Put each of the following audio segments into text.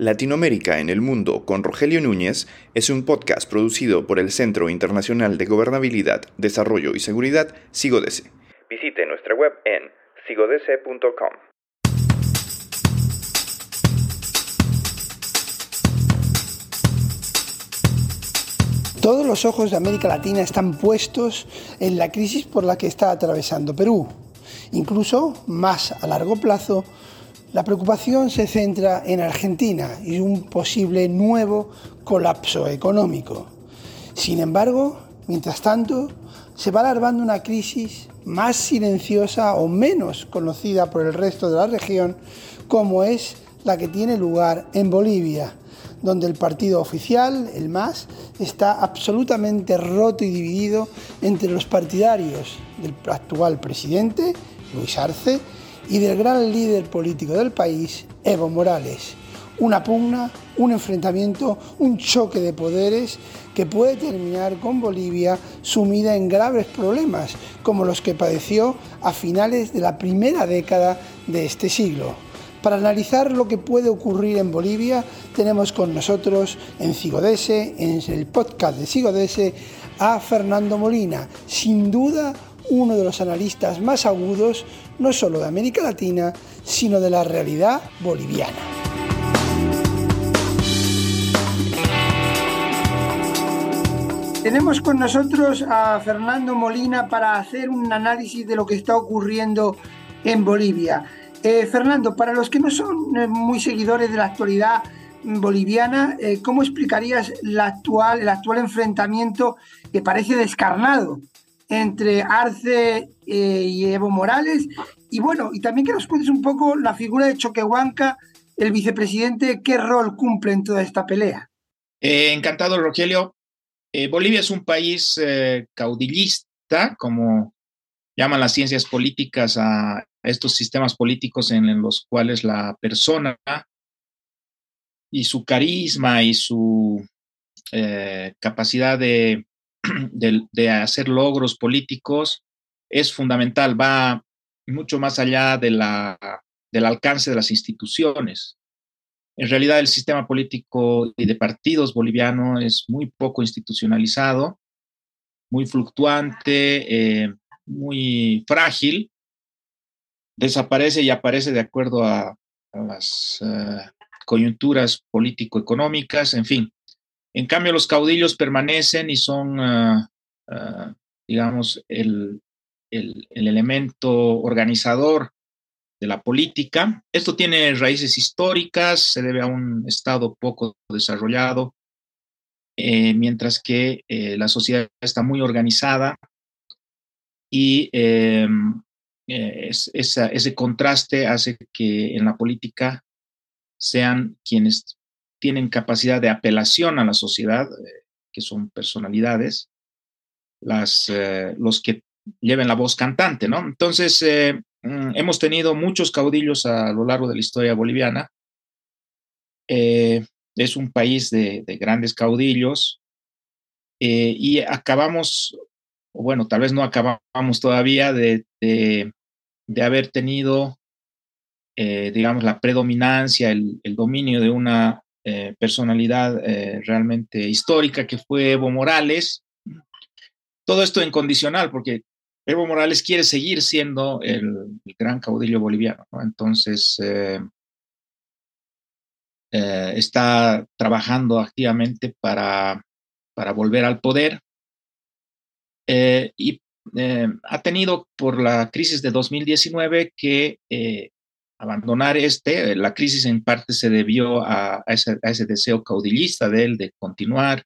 Latinoamérica en el Mundo con Rogelio Núñez es un podcast producido por el Centro Internacional de Gobernabilidad, Desarrollo y Seguridad, SIGODESE. Visite nuestra web en sigodese.com. Todos los ojos de América Latina están puestos en la crisis por la que está atravesando Perú. Incluso más a largo plazo, la preocupación se centra en Argentina y un posible nuevo colapso económico. Sin embargo, mientras tanto, se va alargando una crisis más silenciosa o menos conocida por el resto de la región, como es la que tiene lugar en Bolivia, donde el partido oficial, el MAS, está absolutamente roto y dividido entre los partidarios del actual presidente, Luis Arce, y del gran líder político del país, Evo Morales. Una pugna, un enfrentamiento, un choque de poderes que puede terminar con Bolivia sumida en graves problemas como los que padeció a finales de la primera década de este siglo. Para analizar lo que puede ocurrir en Bolivia, tenemos con nosotros en Cigodese, en el podcast de Cigodese, a Fernando Molina, sin duda uno de los analistas más agudos, no solo de América Latina, sino de la realidad boliviana. Tenemos con nosotros a Fernando Molina para hacer un análisis de lo que está ocurriendo en Bolivia. Eh, Fernando, para los que no son eh, muy seguidores de la actualidad boliviana, eh, ¿cómo explicarías el actual enfrentamiento que parece descarnado entre Arce eh, y Evo Morales. Y bueno, y también que nos cuentes un poco la figura de Choquehuanca, el vicepresidente, qué rol cumple en toda esta pelea. Eh, encantado, Rogelio. Eh, Bolivia es un país caudillista, como llaman las ciencias políticas a estos sistemas políticos en los cuales la persona y su carisma y su capacidad de de, hacer logros políticos es fundamental, va mucho más allá de la, del alcance de las instituciones. En realidad el sistema político y de partidos boliviano es muy poco institucionalizado, muy fluctuante, eh, muy frágil, desaparece y aparece de acuerdo a, las eh, coyunturas político-económicas, en fin. En cambio, los caudillos permanecen y son, ah, ah, digamos, el, elemento organizador de la política. Esto tiene raíces históricas, se debe a un Estado poco desarrollado, eh, mientras que eh, la sociedad está muy organizada y em, eh, ese contraste hace que en la política sean quienes tienen capacidad de apelación a la sociedad, eh, que son personalidades, eh, los que lleven la voz cantante, ¿no? Entonces, eh, mm, hemos tenido muchos caudillos a lo largo de la historia boliviana. es un país de, grandes caudillos y acabamos, o bueno, tal vez no acabamos todavía de, de, haber tenido, digamos, la predominancia, el dominio de una eh, personalidad eh, realmente histórica que fue Evo Morales. Todo esto incondicional, porque Evo Morales quiere seguir siendo el, gran caudillo boliviano. Entonces, eh, está trabajando activamente para, para volver al poder. y ha tenido por la crisis de 2019 que abandonar este. La crisis en parte se debió a, ese, deseo caudillista de él de continuar,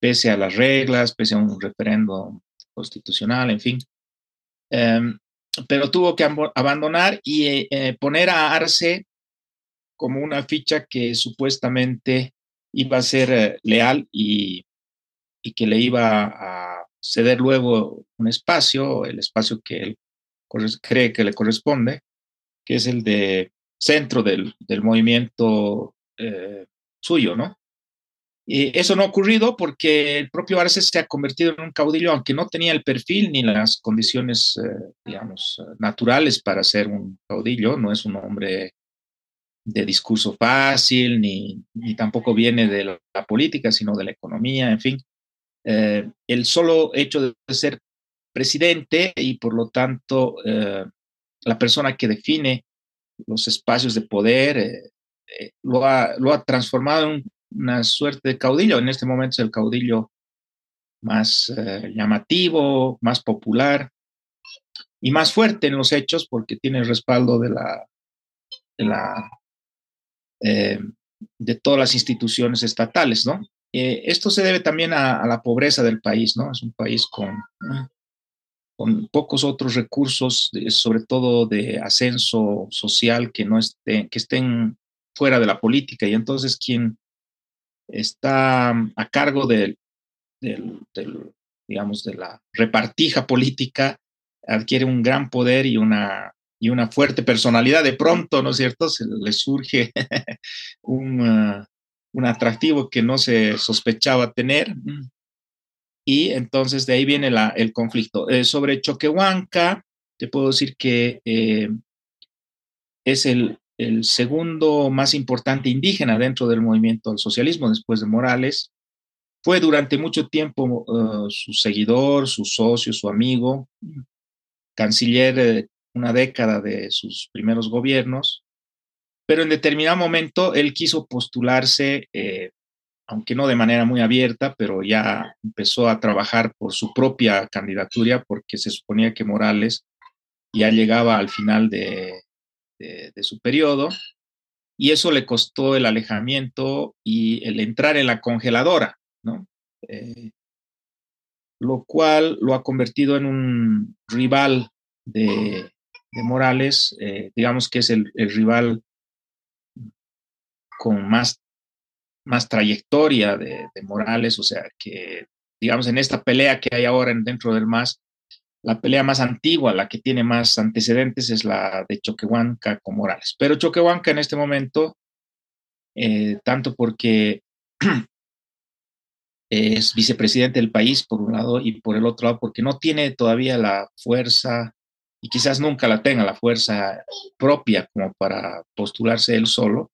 pese a las reglas, pese a un referendo constitucional, en fin. Em, pero tuvo que abandonar y eh, eh, poner a Arce como una ficha que supuestamente iba a ser eh, leal y, y, que le iba a ceder luego un espacio, el espacio que él cree que le corresponde que es el de centro del, movimiento eh, suyo, ¿no? Y eso no ha ocurrido porque el propio Arce se ha convertido en un caudillo, aunque no tenía el perfil ni las condiciones, eh, digamos, naturales para ser un caudillo, no es un hombre de discurso fácil, ni, ni, tampoco viene de la política, sino de la economía, en fin. Eh, el solo hecho de ser presidente y por lo tanto la persona que define los espacios de poder eh, lo, ha, lo, ha, transformado en una suerte de caudillo. En este momento es el caudillo más llamativo, más popular y más fuerte en los hechos porque tiene el respaldo de la, de eh, todas las instituciones estatales, ¿no? Eh, esto se debe también a, la pobreza del país, ¿no? Es un país con, con pocos otros recursos, sobre todo de ascenso social, que, no estén, que estén fuera de la política. Y entonces quien está a cargo del, digamos, de la repartija política adquiere un gran poder y una y una fuerte personalidad, de pronto, ¿no es cierto?, se le surge un, uh, un, atractivo que no se sospechaba tener. Y entonces de ahí viene el conflicto. Eh, sobre Choquehuanca, te puedo decir que eh, es el, el, segundo más importante indígena dentro del movimiento del socialismo después de Morales. Fue durante mucho tiempo uh, su seguidor, su socio, su amigo, canciller eh, una década de sus primeros gobiernos, pero en determinado momento él quiso postularse, eh, aunque no de manera muy abierta, pero ya empezó a trabajar por su propia candidatura porque se suponía que Morales ya llegaba al final de, su periodo y eso le costó el alejamiento y el entrar en la congeladora, ¿no? Eh, lo cual lo ha convertido en un rival de, Morales, eh, digamos que es el, rival con más, más trayectoria de, Morales, o sea, que digamos en esta pelea que hay ahora dentro del MAS, la pelea más antigua, la que tiene más antecedentes es la de Choquehuanca con Morales. Pero Choquehuanca en este momento, eh, tanto porque es vicepresidente del país por un lado y por el otro lado porque no tiene todavía la fuerza y quizás nunca la tenga la fuerza propia como para postularse él solo,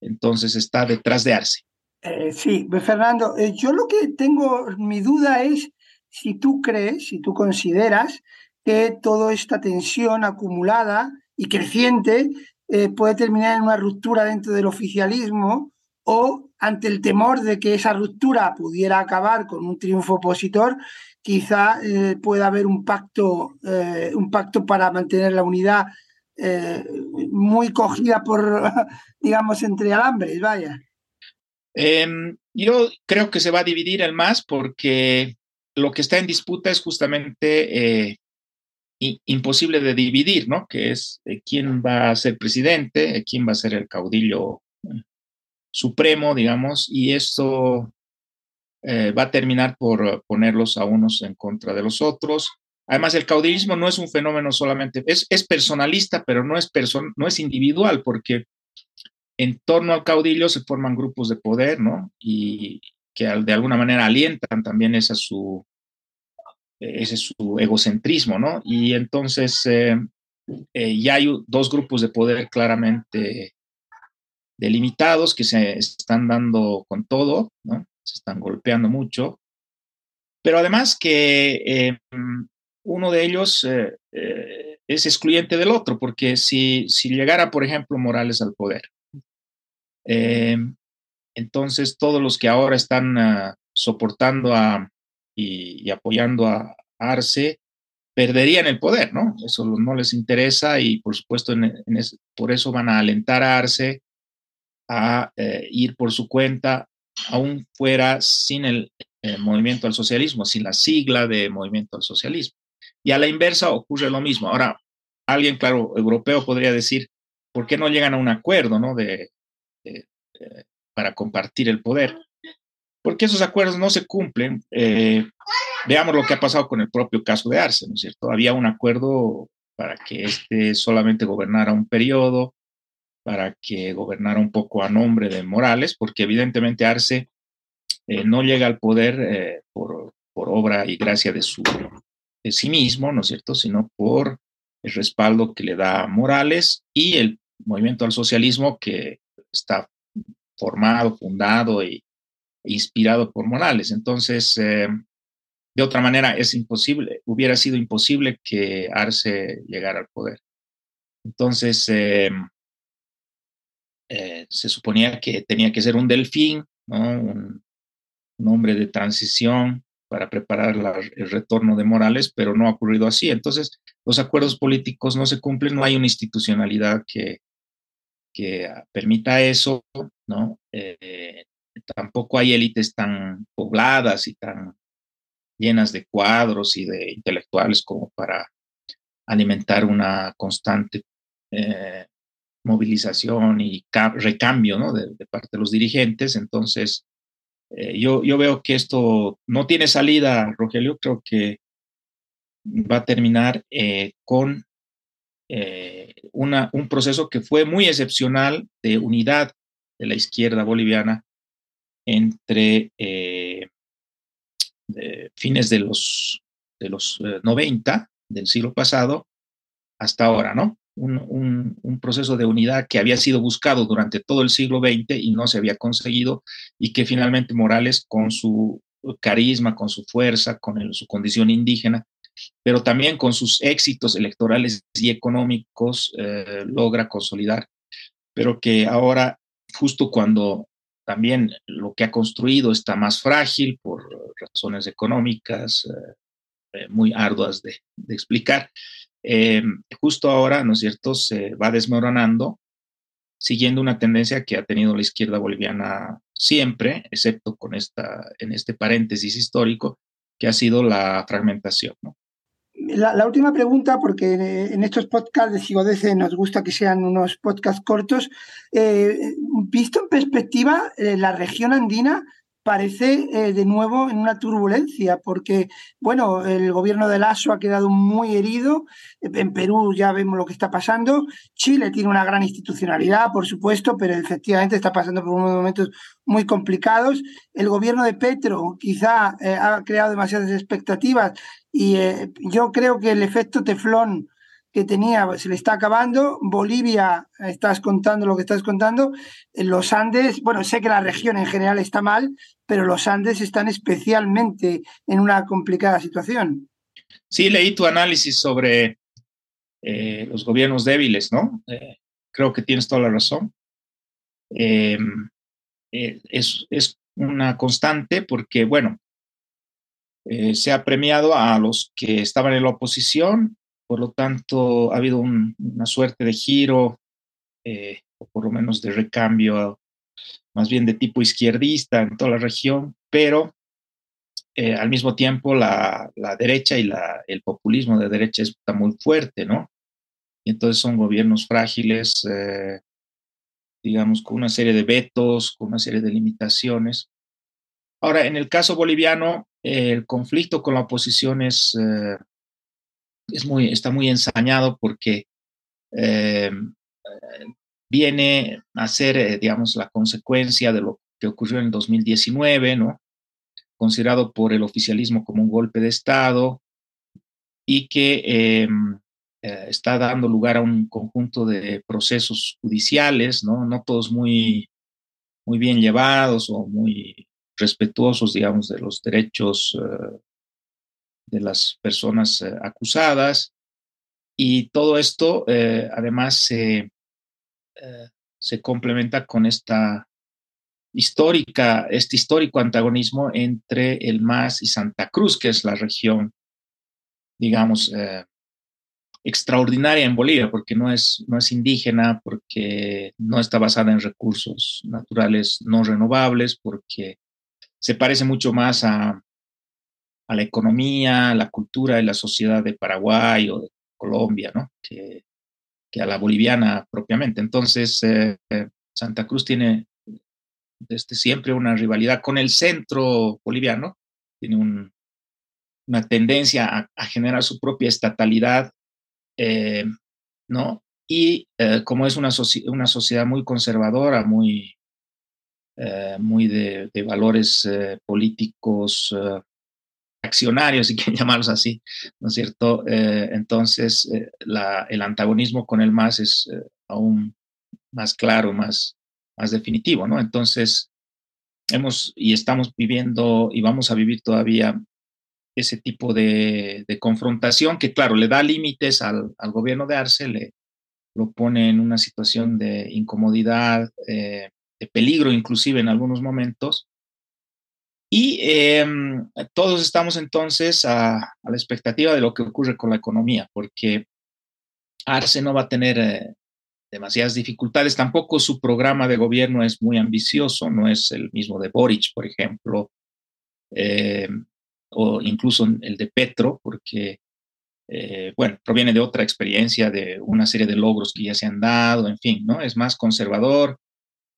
entonces está detrás de Arce. Eh, sí, Fernando, eh, yo lo que tengo, mi duda es si tú crees, si tú consideras que toda esta tensión acumulada y creciente eh, puede terminar en una ruptura dentro del oficialismo o ante el temor de que esa ruptura pudiera acabar con un triunfo opositor, quizá pueda haber un pacto, un pacto para mantener la unidad eh, muy cogida por, digamos, entre alambres, vaya. Em, yo creo que se va a dividir el más porque lo que está en disputa es justamente imposible de dividir, ¿no? Que es quién va a ser presidente, quién va a ser el caudillo supremo, digamos, y esto eh, va a terminar por ponerlos a unos en contra de los otros. Además, el caudillismo no es un fenómeno solamente, es, es personalista, pero no es, no es individual, porque en torno al caudillo se forman grupos de poder, ¿no? Y que de alguna manera alientan también ese su, ese su egocentrismo, ¿no? Y entonces eh, eh, ya hay dos grupos de poder claramente delimitados que se están dando con todo, ¿no? Se están golpeando mucho. Pero además que em, uno de ellos eh, eh, es excluyente del otro, porque si, si llegara, por ejemplo, Morales al poder, em, entonces todos los que ahora están ah, soportando a, y, apoyando a Arce perderían el poder, ¿no? Eso no les interesa y por supuesto por eso van a alentar a Arce a eh, ir por su cuenta, aún fuera sin el eh, movimiento al socialismo, sin la sigla de movimiento al socialismo. Y a la inversa ocurre lo mismo. Ahora, alguien, claro, europeo podría decir, ¿por qué no llegan a un acuerdo ¿no? de, para compartir el poder? Porque esos acuerdos no se cumplen. Eh, veamos lo que ha pasado con el propio caso de Arce, ¿no es cierto? Había un acuerdo para que este solamente gobernara un periodo, para que gobernara un poco a nombre de Morales, porque evidentemente Arce eh, no llega al poder eh, por, obra y gracia de, su, sí mismo, ¿no es cierto?, sino por el respaldo que le da Morales y el movimiento al socialismo que está formado, fundado e inspirado por Morales. Entonces, eh, de otra manera, es imposible, hubiera sido imposible que Arce llegara al poder. Entonces, eh, eh, se suponía que tenía que ser un delfín, un, hombre de transición para preparar el retorno de Morales, pero no ha ocurrido así. Entonces, los acuerdos políticos no se cumplen, no hay una institucionalidad que, que permita eso, ¿no? Eh, tampoco hay élites tan pobladas y tan llenas de cuadros y de intelectuales como para alimentar una constante eh, movilización y recambio ¿no? de, parte de los dirigentes. Entonces, eh, yo, yo veo que esto no tiene salida, Rogelio. Creo que va a terminar eh, con una, un proceso que fue muy excepcional de unidad de la izquierda boliviana entre fines de los, de los 90 del siglo pasado hasta ahora, ¿no? Un, proceso de unidad que había sido buscado durante todo el siglo XX y no se había conseguido y que finalmente Morales con su carisma, con su fuerza, con su condición indígena, pero también con sus éxitos electorales y económicos eh, logra consolidar, pero que ahora, justo cuando también lo que ha construido está más frágil por razones económicas eh, eh, muy arduas de explicar, eh, justo ahora, ¿no es cierto?, se va desmoronando, siguiendo una tendencia que ha tenido la izquierda boliviana siempre, excepto con esta, en este paréntesis histórico, que ha sido la fragmentación. La, última pregunta, porque en estos podcasts de Sigodece nos gusta que sean unos podcasts cortos. Eh, visto en perspectiva, eh, la región andina parece eh, de nuevo en una turbulencia, porque, bueno, el gobierno de Lasso ha quedado muy herido, en Perú ya vemos lo que está pasando, Chile tiene una gran institucionalidad, por supuesto, pero efectivamente está pasando por unos momentos muy complicados, el gobierno de Petro quizá eh, ha creado demasiadas expectativas y eh, yo creo que el efecto teflón que tenía se le está acabando. Bolivia, estás contando lo que estás contando. En los Andes, bueno, sé que la región en general está mal, pero los Andes están especialmente en una complicada situación. Sí, leí tu análisis sobre eh, los gobiernos débiles, ¿no? Eh, creo que tienes toda la razón. Em, eh, es, es, una constante porque, bueno, se ha premiado a los que estaban en la oposición por lo tanto, ha habido una suerte de giro, eh, o por lo menos de recambio, más bien de tipo izquierdista en toda la región, pero eh, al mismo tiempo la, derecha y el populismo de derecha está muy fuerte, ¿no? Y entonces son gobiernos frágiles, eh, digamos, con una serie de vetos, con una serie de limitaciones. Ahora, en el caso boliviano, el conflicto con la oposición es muy, está muy ensañado porque eh, viene a ser, eh, digamos, la consecuencia de lo que ocurrió en 2019, ¿no? Considerado por el oficialismo como un golpe de Estado y que em, eh, está dando lugar a un conjunto de procesos judiciales, ¿no? No todos muy, muy bien llevados o muy respetuosos, digamos, de los derechos de las personas eh, acusadas. Y todo esto, eh, además, eh, se complementa con esta histórica, este histórico antagonismo entre el MAS y Santa Cruz, que es la región, digamos, extraordinaria en Bolivia, porque no es, no es indígena, porque no está basada en recursos naturales no renovables, porque se parece mucho más a, a la economía, a la cultura y la sociedad de Paraguay o de Colombia, ¿no? Que, a la boliviana propiamente. Entonces, eh, Santa Cruz tiene desde siempre una rivalidad con el centro boliviano, tiene una tendencia a, generar su propia estatalidad, eh, ¿no? Y eh, como es una, sociedad muy conservadora, muy, muy de, de valores políticos accionarios, si quieren llamarlos así, ¿no es cierto? Eh, entonces, eh, el antagonismo con el MAS es eh, aún más claro, más, más definitivo, ¿no? Entonces, hemos y estamos viviendo y vamos a vivir todavía ese tipo de, confrontación que, claro, le da límites al, gobierno de Arce, le lo pone en una situación de incomodidad, eh, de peligro inclusive en algunos momentos. Y em, todos estamos entonces a, la expectativa de lo que ocurre con la economía, porque Arce no va a tener eh, demasiadas dificultades. Tampoco su programa de gobierno es muy ambicioso, no es el mismo de Boric, por ejemplo, eh, o incluso el de Petro, porque, eh, bueno, proviene de otra experiencia, de una serie de logros que ya se han dado, en fin, ¿no? Es más conservador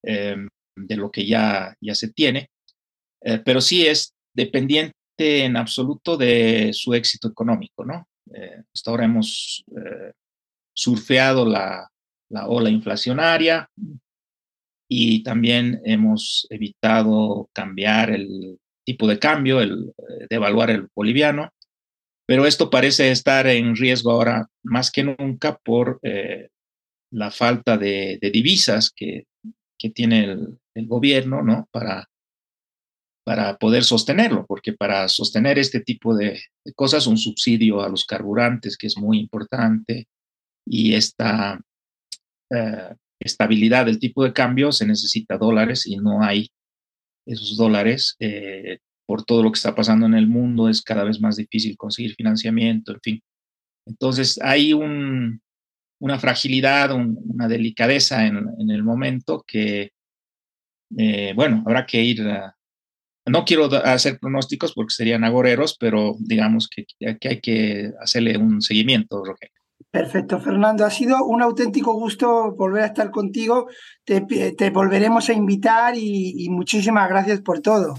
eh, de lo que ya, ya se tiene, pero sí es dependiente en absoluto de su éxito económico, ¿no? hasta ahora hemos surfeado la, la ola inflacionaria y también hemos evitado cambiar el tipo de cambio, el eh, devaluar el boliviano, pero esto parece estar en riesgo ahora más que nunca por eh, la falta de, divisas que, tiene el, gobierno ¿no? para, para poder sostenerlo, porque para sostener este tipo de, cosas, un subsidio a los carburantes, que es muy importante, y esta eh, estabilidad del tipo de cambio se necesita dólares y no hay esos dólares. Eh, por todo lo que está pasando en el mundo es cada vez más difícil conseguir financiamiento, en fin. Entonces hay una fragilidad, una delicadeza en, el momento que, eh, bueno, habrá que ir no quiero hacer pronósticos porque serían agoreros, pero digamos que, que hay que hacerle un seguimiento, Rogelio. Perfecto, Fernando. Ha sido un auténtico gusto volver a estar contigo. Te, volveremos a invitar y muchísimas gracias por todo.